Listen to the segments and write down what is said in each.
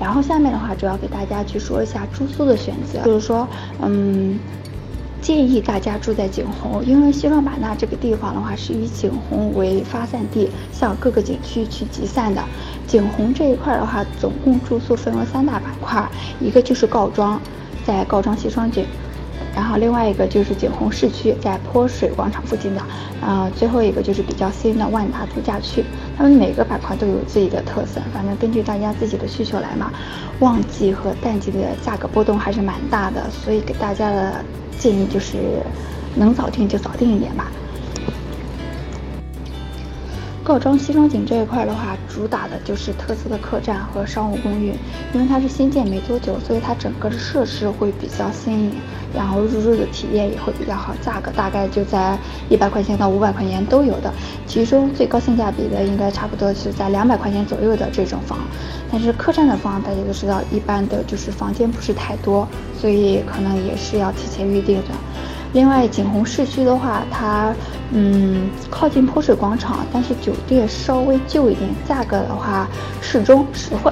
然后下面的话，主要给大家去说一下住宿的选择，就是说，嗯。建议大家住在景洪，因为西双版纳这个地方的话是以景洪为发散地，向各个景区去集散的。景洪这一块的话，总共住宿分为三大板块，一个就是告庄，在告庄西双景，然后另外一个就是景洪市区，在泼水广场附近的，呃，最后一个就是比较新的万达度假区。他们每个板块都有自己的特色，反正根据大家自己的需求来嘛。旺季和淡季的价格波动还是蛮大的，所以给大家的。建议就是能早定就早定一点吧。告庄西双景这一块的话，主打的就是特色的客栈和商务公寓，因为它是新建没多久，所以它整个的设施会比较新颖，然后入住的体验也会比较好，价格大概就在一百块钱到五百块钱都有的，其中最高性价比的应该差不多是在两百块钱左右的这种房。但是客栈的房大家都知道，一般的就是房间不是太多，所以可能也是要提前预定的。另外，景洪市区的话，它嗯靠近泼水广场，但是酒店稍微旧一点，价格的话适中实惠，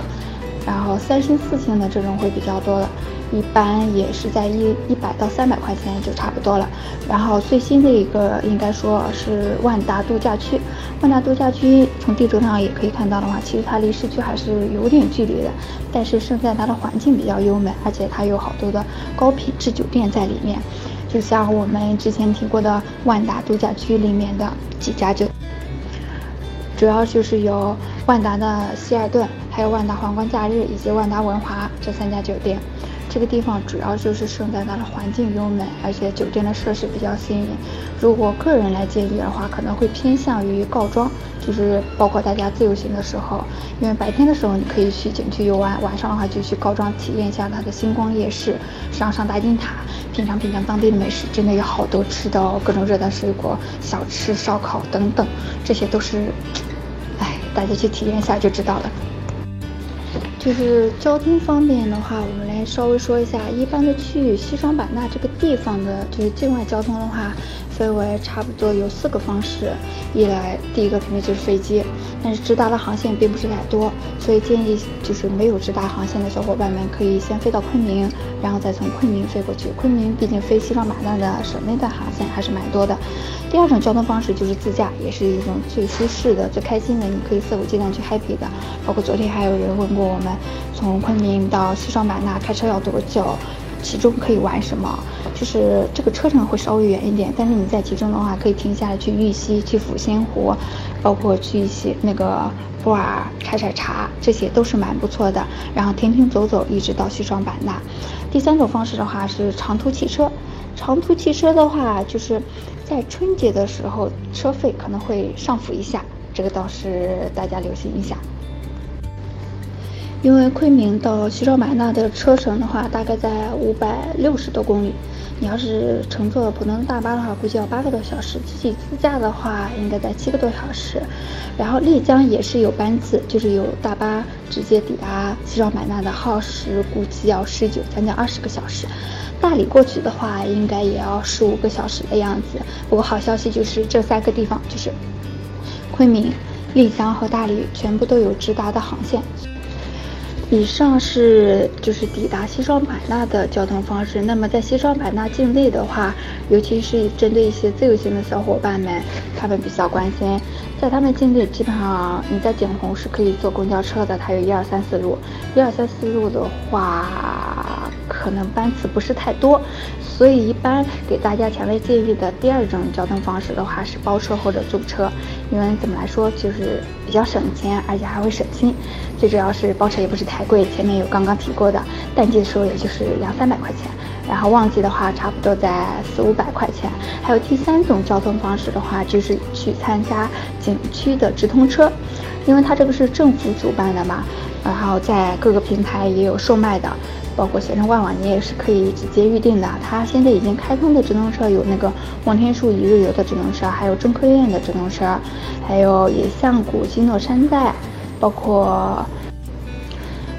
然后三星四星的这种会比较多的。一般也是在一一百到三百块钱就差不多了。然后最新的一个应该说是万达度假区，万达度假区从地图上也可以看到的话，其实它离市区还是有点距离的。但是胜在它的环境比较优美，而且它有好多的高品质酒店在里面，就像我们之前提过的万达度假区里面的几家酒，主要就是有万达的希尔顿，还有万达皇冠假日以及万达文华这三家酒店。这个地方主要就是胜在它的环境优美，而且酒店的设施比较新颖。如果个人来建议的话，可能会偏向于告庄，就是包括大家自由行的时候，因为白天的时候你可以去景区游玩，晚上的话就去告庄体验一下它的星光夜市，上上大金塔，品尝品尝当地的美食，真的有好多吃的各种热带水果、小吃、烧烤等等，这些都是，哎，大家去体验一下就知道了。就是交通方面的话，我们来稍微说一下，一般的去西双版纳这个地方的，就是境外交通的话。分为差不多有四个方式，一来第一个肯定就是飞机，但是直达的航线并不是太多，所以建议就是没有直达航线的小伙伴们可以先飞到昆明，然后再从昆明飞过去。昆明毕竟飞西双版纳的省内的航线还是蛮多的。第二种交通方式就是自驾，也是一种最舒适的、最开心的，你可以肆无忌惮去 happy 的。包括昨天还有人问过我们，从昆明到西双版纳开车要多久？其中可以玩什么？就是这个车程会稍微远一点，但是你在其中的话，可以停下来去玉溪、去抚仙湖，包括去一些那个布尔采采茶，这些都是蛮不错的。然后停停走走，一直到西双版纳。第三种方式的话是长途汽车，长途汽车的话，就是在春节的时候车费可能会上浮一下，这个倒是大家留心一下。因为昆明到西双版纳的车程的话，大概在五百六十多公里。你要是乘坐普通大巴的话，估计要八个多小时；自己自驾的话，应该在七个多小时。然后丽江也是有班次，就是有大巴直接抵达西双版纳的，耗时估计要十九，将近二十个小时。大理过去的话，应该也要十五个小时的样子。不过好消息就是这三个地方，就是昆明、丽江和大理，全部都有直达的航线。以上是就是抵达西双版纳的交通方式。那么在西双版纳境内的话，尤其是针对一些自由行的小伙伴们，他们比较关心，在他们境内基本上你在景洪是可以坐公交车的，它有一二三四路，一二三四路的话，可能班次不是太多。所以一般给大家强烈建议的第二种交通方式的话是包车或者租车，因为怎么来说就是比较省钱，而且还会省心。最主要是包车也不是太贵，前面有刚刚提过的，淡季的时候也就是两三百块钱，然后旺季的话差不多在四五百块钱。还有第三种交通方式的话就是去参加景区的直通车，因为它这个是政府主办的嘛，然后在各个平台也有售卖的。包括携程万网，你也是可以直接预定的。它现在已经开通的直通车有那个望天树一日游的直通车，还有中科院的直通车，还有野象谷、基诺山寨，包括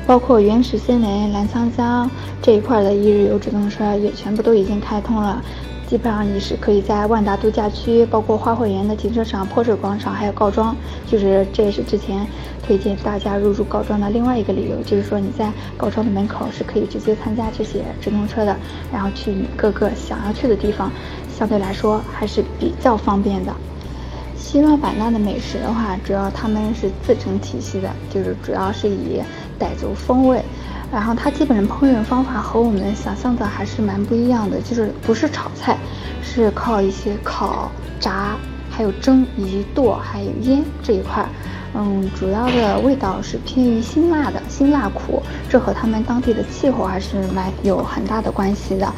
包括原始森林、澜沧江这一块的一日游直通车也全部都已经开通了。基本上你是可以在万达度假区，包括花卉园的停车场、泼水广场，还有告庄，就是这也是之前推荐大家入住告庄的另外一个理由，就是说你在告庄的门口是可以直接参加这些直通车的，然后去你各个想要去的地方，相对来说还是比较方便的。西双版纳的美食的话，主要他们是自成体系的，就是主要是以傣族风味。然后它基本上烹饪方法和我们想象的还是蛮不一样的，就是不是炒菜，是靠一些烤、炸，还有蒸以及剁，还有腌这一块。嗯，主要的味道是偏于辛辣的，辛辣苦，这和他们当地的气候还是蛮有很大的关系的。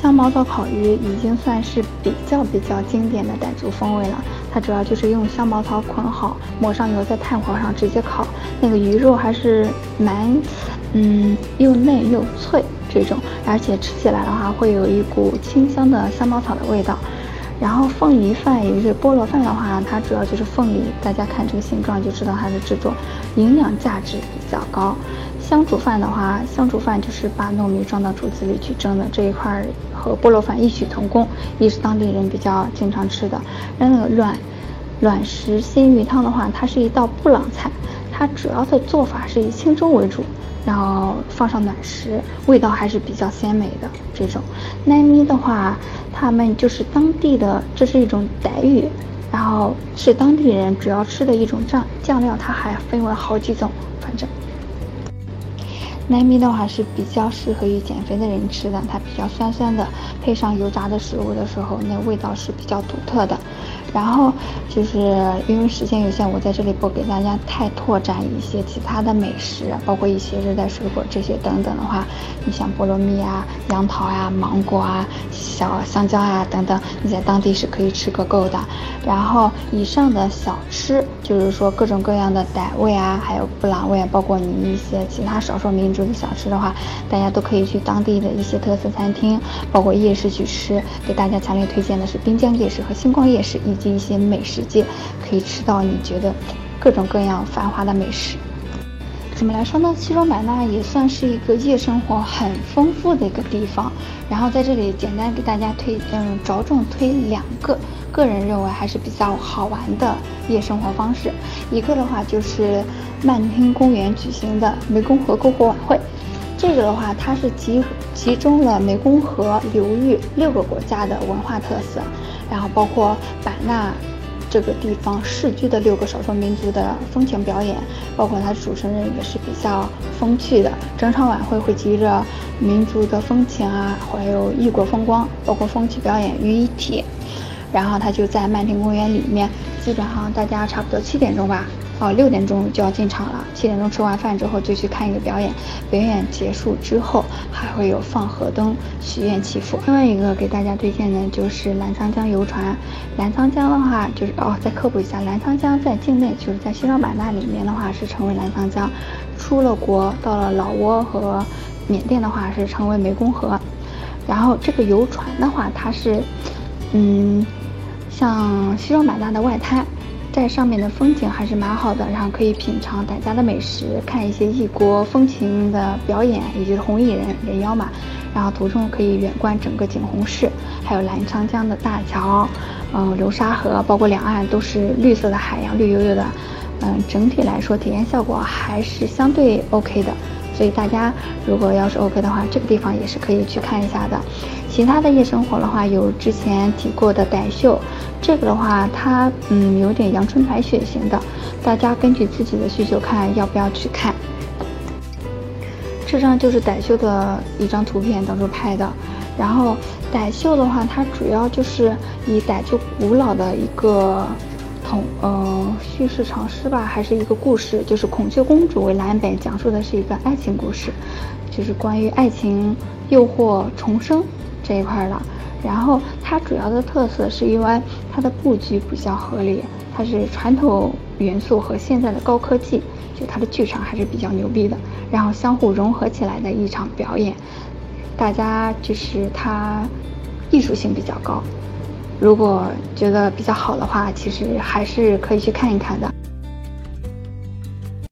香茅草烤鱼已经算是比较比较经典的傣族风味了，它主要就是用香茅草捆好，抹上油，在炭火上直接烤，那个鱼肉还是蛮。嗯，又嫩又脆这种，而且吃起来的话会有一股清香的香茅草的味道。然后凤梨饭也就是菠萝饭的话，它主要就是凤梨，大家看这个形状就知道它的制作营养价值比较高。香煮饭的话，香煮饭就是把糯米装到竹子里去蒸的，这一块和菠萝饭异曲同工，也是当地人比较经常吃的。那个卵卵石鲜鱼汤的话，它是一道布朗菜，它主要的做法是以清粥为主。然后放上暖食，味道还是比较鲜美的。这种奈咪的话，他们就是当地的，这是一种傣语，然后是当地人主要吃的一种酱酱料，它还分为好几种，反正。奈咪的话是比较适合于减肥的人吃的，它比较酸酸的，配上油炸的食物的时候，那味道是比较独特的。然后就是因为时间有限，我在这里不给大家太拓展一些其他的美食，包括一些热带水果这些等等的话，你像菠萝蜜啊、杨桃啊、芒果啊、小香蕉啊等等，你在当地是可以吃个够的。然后以上的小吃，就是说各种各样的傣味啊，还有布朗味，包括你一些其他少数民族的小吃的话，大家都可以去当地的一些特色餐厅，包括夜市去吃。给大家强烈推荐的是滨江夜市和星光夜市以。一些美食街可以吃到你觉得各种各样繁华的美食。怎么来说呢？西双版纳也算是一个夜生活很丰富的一个地方。然后在这里简单给大家推，嗯，着重推两个，个人认为还是比较好玩的夜生活方式。一个的话就是曼听公园举行的湄公河篝火晚会。这个的话，它是集集中了湄公河流域六个国家的文化特色。然后包括版纳这个地方世居的六个少数民族的风情表演，包括它主持人也是比较风趣的。整场晚会会集着民族的风情啊，还有异国风光，包括风趣表演于一体。然后它就在曼亭公园里面，基本上大家差不多七点钟吧。哦，六点钟就要进场了。七点钟吃完饭之后就去看一个表演，表演结束之后还会有放河灯、许愿祈福。另外一个给大家推荐的就是澜沧江游船。澜沧江的话就是哦，再科普一下，澜沧江在境内就是在西双版纳里面的话是称为澜沧江，出了国到了老挝和缅甸的话是称为湄公河。然后这个游船的话，它是嗯，像西双版纳的外滩。在上面的风景还是蛮好的，然后可以品尝傣家的美食，看一些异国风情的表演，以及红衣人人妖嘛。然后途中可以远观整个景洪市，还有澜沧江的大桥，嗯，流沙河，包括两岸都是绿色的海洋，绿油油的。嗯，整体来说体验效果还是相对 OK 的。所以大家如果要是 OK 的话，这个地方也是可以去看一下的。其他的夜生活的话，有之前提过的傣秀，这个的话它嗯有点阳春白雪型的，大家根据自己的需求看要不要去看。这张就是傣秀的一张图片当中拍的，然后傣秀的话，它主要就是以傣族古老的一个。同呃叙事长诗吧，还是一个故事，就是孔雀公主为蓝本，讲述的是一个爱情故事，就是关于爱情诱惑重生这一块的。然后它主要的特色是因为它的布局比较合理，它是传统元素和现在的高科技，就它的剧场还是比较牛逼的，然后相互融合起来的一场表演，大家就是它艺术性比较高。如果觉得比较好的话，其实还是可以去看一看的。